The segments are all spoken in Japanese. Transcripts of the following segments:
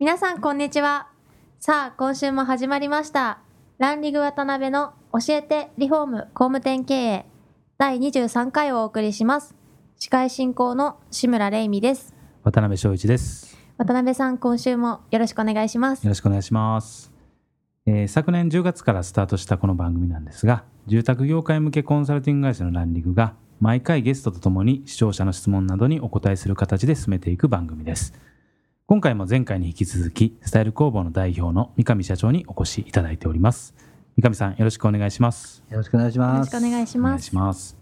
皆さんこんにちは。さあ今週も始まりました。ランリグ渡辺の教えてリフォーム工務店経営。第23回をお送りします。司会進行の志村玲美です。渡辺翔一です。渡辺さん今週もよろしくお願いします。よろしくお願いします、えー昨年10月からスタートしたこの番組なんですが住宅業界向けコンサルティング会社のランリグが毎回ゲストとともに視聴者の質問などにお答えする形で進めていく番組です今回も前回に引き続きスタイル工房の代表の三上社長にお越しいただいております三上さんよろしくお願いしますよろしくお願いしよろます。しくお願いしお願いますします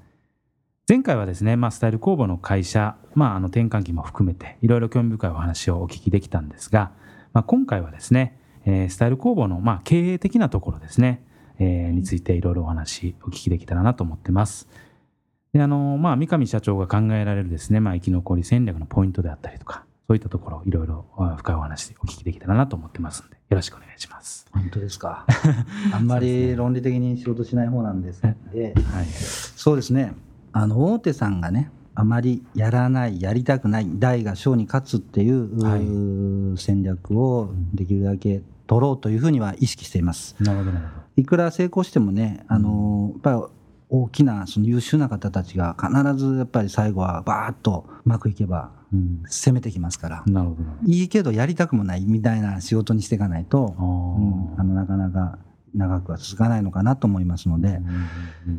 前回はですね、まあ、スタイル工房の会社、まあ、あの転換期も含めていろいろ興味深いお話をお聞きできたんですが、まあ、今回はですね、えースタイル工房のまあ経営的なところですね、えーについていろいろお話お聞きできたらなと思ってます。であのまあ、三上社長が考えられるですね、まあ、生き残り戦略のポイントであったりとかそういったところいろいろあ深いお話お聞きできたらなと思ってますのでよろしくお願いします。本当ですか。あんまり論理的に仕事しない方なんですので、はい、そうですね。あの大手さんがね、あまりやらない、やりたくない、大が小に勝つっていう、はい戦略をできるだけ取ろうというふうには意識しています。なるほどなるほいくら成功してもね、あのやっぱり大きなその優秀な方たちが必ずやっぱり最後はバーッとうまくいけばど、うん、攻めてきますから。なるほどなるほど。いいけどやりたくもないみたいな仕事にしていかないと、うんあのなかなか長くは続かないのかなと思いますので、うんうん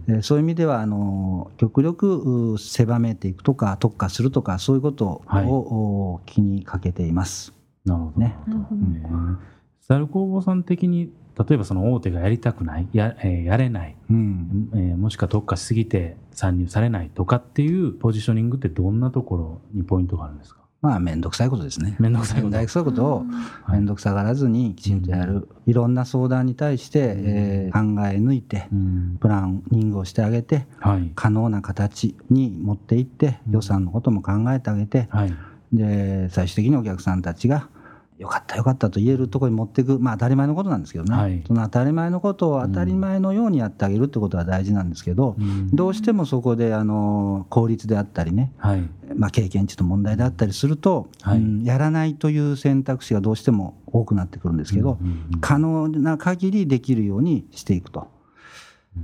うんえーそういう意味ではあの極力う狭めていくとか特化するとかそういうことを、はいお気にかけています。なるほど。ねなるほどうんスタイル工房さん的に、例えばその大手がやりたくない、や,、えーやれない、うん。えーもしくは特化しすぎて参入されないとかっていうポジショニングってどんなところにポイントがあるんですか？まあ面倒くさいことですね。めんどくさいこと。面倒くさいことをはい。面倒くさがらずにきちんとやる、いろんな相談に対して、えー考え抜いてうん。プランニングをしてあげてはい。可能な形に持っていって予算のことも考えてあげて、はい。で最終的にお客さんたちが「よかったよかった」と言えるところに持っていくまあ当たり前のことなんですけどね、はい。その当たり前のことを当たり前のようにやってあげるってことは大事なんですけど、うん。どうしてもそこであの効率であったりね、はい。まあ、経験値の問題であったりすると、はい。うんやらないという選択肢がどうしても多くなってくるんですけど、うんうんうん可能な限りできるようにしていくと。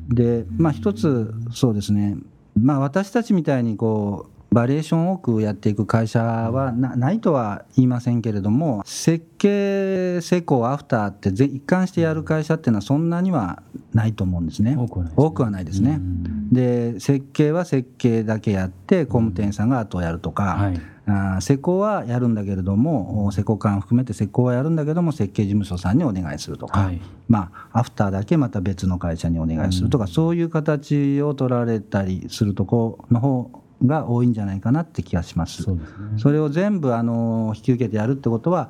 で、まあ、一つそうですね、まあ、私たちみたいにこうバリエーション多くやっていく会社はなないとは言いませんけれども設計施工アフターってぜ一貫してやる会社っていうのはそんなにはないと思うんですね。多くはないですね多くはないですねうんで設計は設計だけやって工務店さんが後をやるとか、はい。あー施工はやるんだけれども施工官含めて施工はやるんだけども設計事務所さんにお願いするとか、はい。まあ、アフターだけまた別の会社にお願いするとか、そういう形を取られたりするところの方が多いんじゃないかなって気がします。そうですね。それを全部あの引き受けてやるってことは、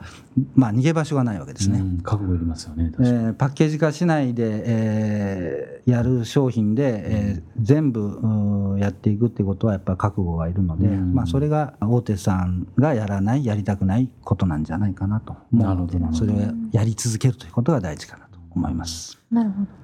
まあ、逃げ場所がないわけですね。うん覚悟いりますよね。確えかにーパッケージ化しないで、えーやる商品で、えー全部やっていくってことはやっぱり覚悟がいるので、うんまあ、それが大手さんがやらないやりたくないことなんじゃないかなと思うのでなるほどなるほどそれをやり続けるということが大事かなと思います。なるほど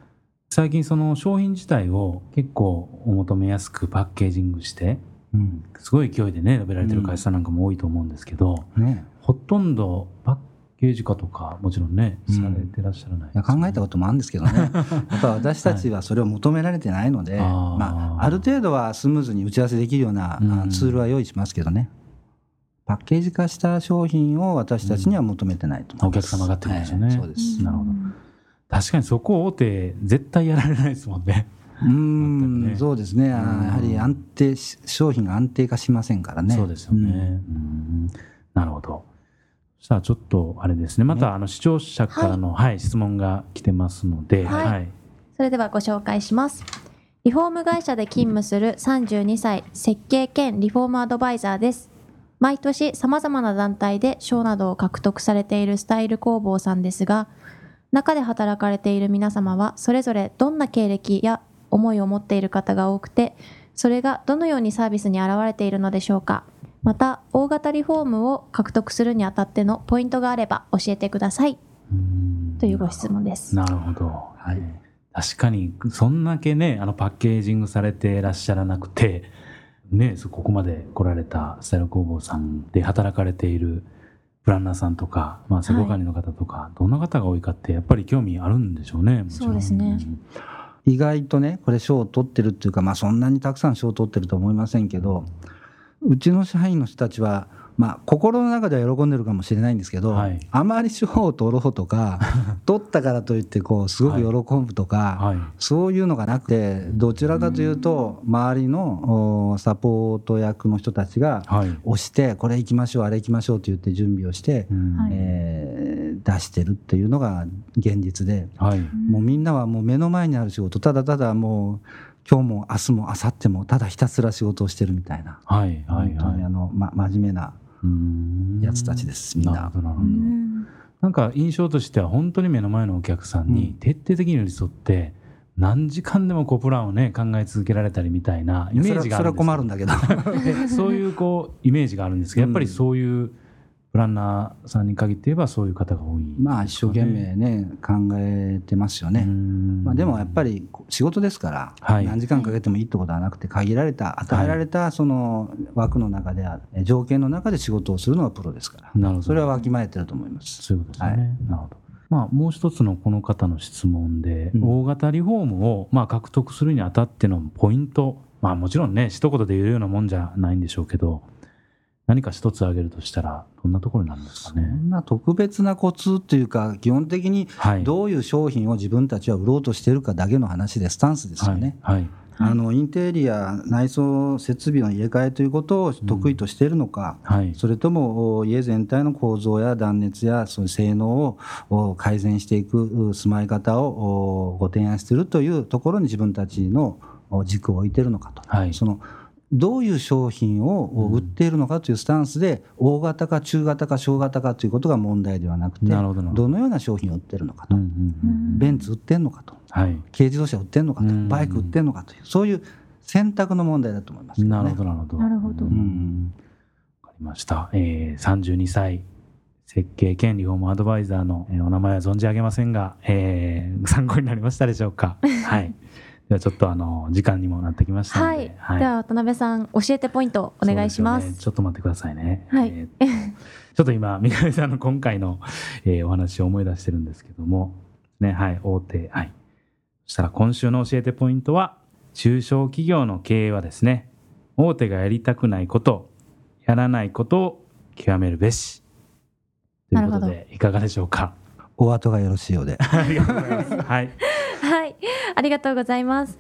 最近その商品自体を結構お求めやすくパッケージングして、うん。すごい勢いでね、述べられてる会社さんなんかも多いと思うんですけど、ね。ほとんどパッケージ化とか、もちろんね、うん。されてらっしゃらない。いや考えたこともあるんですけどね、やっぱ私たちはそれを求められてないので、あー。まあ、ある程度はスムーズに打ち合わせできるような、うん。あツールは用意しますけどね、パッケージ化した商品を私たちには求めてないと思います、お客様がってことですよね。はいそうです。なるほど。確かにそこ大手絶対やられないですもんね。うーん、そうですね、やはり安定し、商品が安定化しませんからね。そうですよね。うんなるほど。そしたらちょっとあれですね、またあの視聴者からの、はい質問が来てますので、はいはい。それではご紹介します。リフォーム会社で勤務する32歳、設計兼リフォームアドバイザーです。毎年様々な団体で賞などを獲得されているスタイル工房さんですが、中で働かれている皆様はそれぞれどんな経歴や思いを持っている方が多くて、それがどのようにサービスに現れているのでしょうか。また、大型リフォームを獲得するにあたってのポイントがあれば教えてください。というご質問です。なるほど。はい。確かに、そんだけね、あのパッケージングされてらっしゃらなくて、ね、そここまで来られたスタイル工房さんで働かれているプランナーさんとか、まあ、施工管理の方とか、どんな方が多いかって、やっぱり興味あるんでしょうね。そうですね意外とねこれ賞を取ってるっていうかまあそんなにたくさん賞を取ってるとは思いませんけどうちの社員の人たちはまあ心の中では喜んでるかもしれないんですけど、はい。あまり賞を取ろうとか 取ったからといってこうすごく喜ぶとか、はい。そういうのがなくてどちらかというと周りのおサポート役の人たちがはい。押してこれ行きましょうあれ行きましょうって言って準備をして、えー出してるっていうのが現実で。はい。もうみんなはもう目の前にある仕事ただただもう今日も明日も明後日もただひたすら仕事をしてるみたいな、はい。はい。本当にあはい。の、ま、真面目なうんやつたちですみんなな。んか印象としては本当に目の前のお客さんに徹底的に寄り添って何時間でもこうプランをね考え続けられたりみたいなイメージがあそれはるんですそれは困るんだけど えそういうこうイメージがあるんですけどやっぱりそういうプランナーさんに限って言えばそういう方が多い、まあ一生懸命ね考えてますよね、まあ、でもやっぱり仕事ですから、はい。何時間かけてもいいってことはなくて限られた与えられたその枠の中である条件の中で仕事をするのがプロですから。なるほど。それはわきまえてると思います。そういうことですね、はい。なるほど。まあ、もう一つのこの方の質問で、うん。大型リフォームをまあ獲得するにあたってのポイント、まあ、もちろんね一言で言えるようなもんじゃないんでしょうけど何か一つ挙げるとしたらどんなところになるんですかそね。んな特別なコツっていうか基本的にはい、どういう商品を自分たちは売ろうとしてるかだけの話でスタンスですよね。はい、はい。あのインテリア内装設備の入れ替えということを得意としているのか、はい、それともお家全体の構造や断熱やそういう性能をお改善していくう住まい方をおご提案しているというところに自分たちのお軸を置いているのかと、はい。そのどういう商品をお売っているのかというスタンスで大型か中型か小型かということが問題ではなくてどのような商品を売ってるのかと、ベンツ売ってんのかと。はい、軽自動車売ってんのかと。うんバイク売ってんのかというそういう選択の問題だと思います。なるほどなるほど。なるほど。うん。わかりました、えー、32歳設計兼リフォームアドバイザーの、えーお名前は存じ上げませんが、えー参考になりましたでしょうか？はいではちょっとあの時間にもなってきましたのはで、い。では渡辺さん教えてポイントお願いしま。すよねちょっと待ってくださいね。はいちょっと今、三上さんの今回の、えーお話を思い出してるんですけども、ね、はい、大手、はい。そしたら今週の教えてポイントは、中小企業の経営はですね、大手がやりたくないこと、やらないことを極めるべし。ということで、いかがでしょうか？お後がよろしいようで。ありがとうございます。はい。はい。ありがとうございます。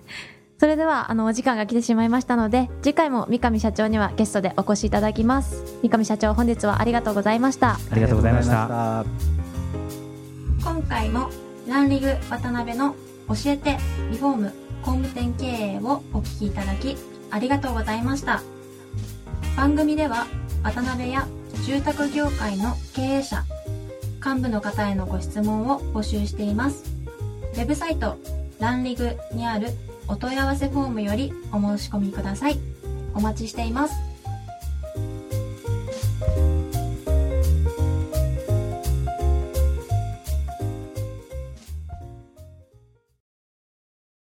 それでは、あの、お時間が来てしまいましたので、次回も三上社長にはゲストでお越しいただきます。三上社長、本日はありがとうございました。ありがとうございました。今回もランリグ渡辺の教えてリフォーム工務店経営をお聞きいただきありがとうございました番組では渡辺や住宅業界の経営者幹部の方へのご質問を募集していますウェブサイトランリグにあるお問い合わせフォームよりお申し込みください。お待ちしています。